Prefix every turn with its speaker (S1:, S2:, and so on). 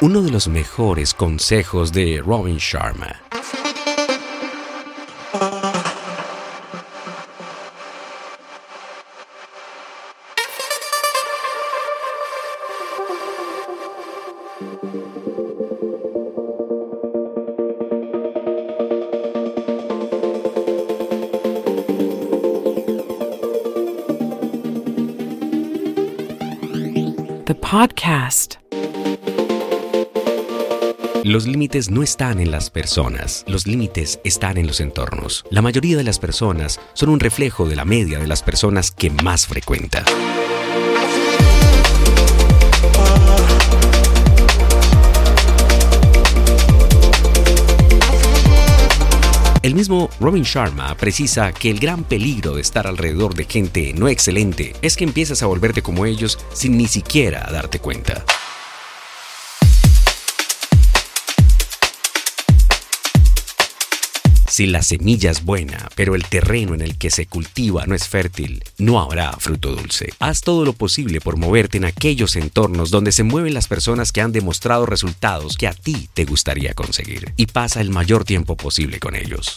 S1: Uno de los mejores consejos de Robin Sharma.
S2: The podcast.
S1: Los límites no están en las personas, los límites están en los entornos. La mayoría de las personas son un reflejo de la media de las personas que más frecuenta. El mismo Robin Sharma precisa que el gran peligro de estar alrededor de gente no excelente es que empiezas a volverte como ellos sin ni siquiera darte cuenta. Si la semilla es buena, pero el terreno en el que se cultiva no es fértil, no habrá fruto dulce. Haz todo lo posible por moverte en aquellos entornos donde se mueven las personas que han demostrado resultados que a ti te gustaría conseguir y pasa el mayor tiempo posible con ellos.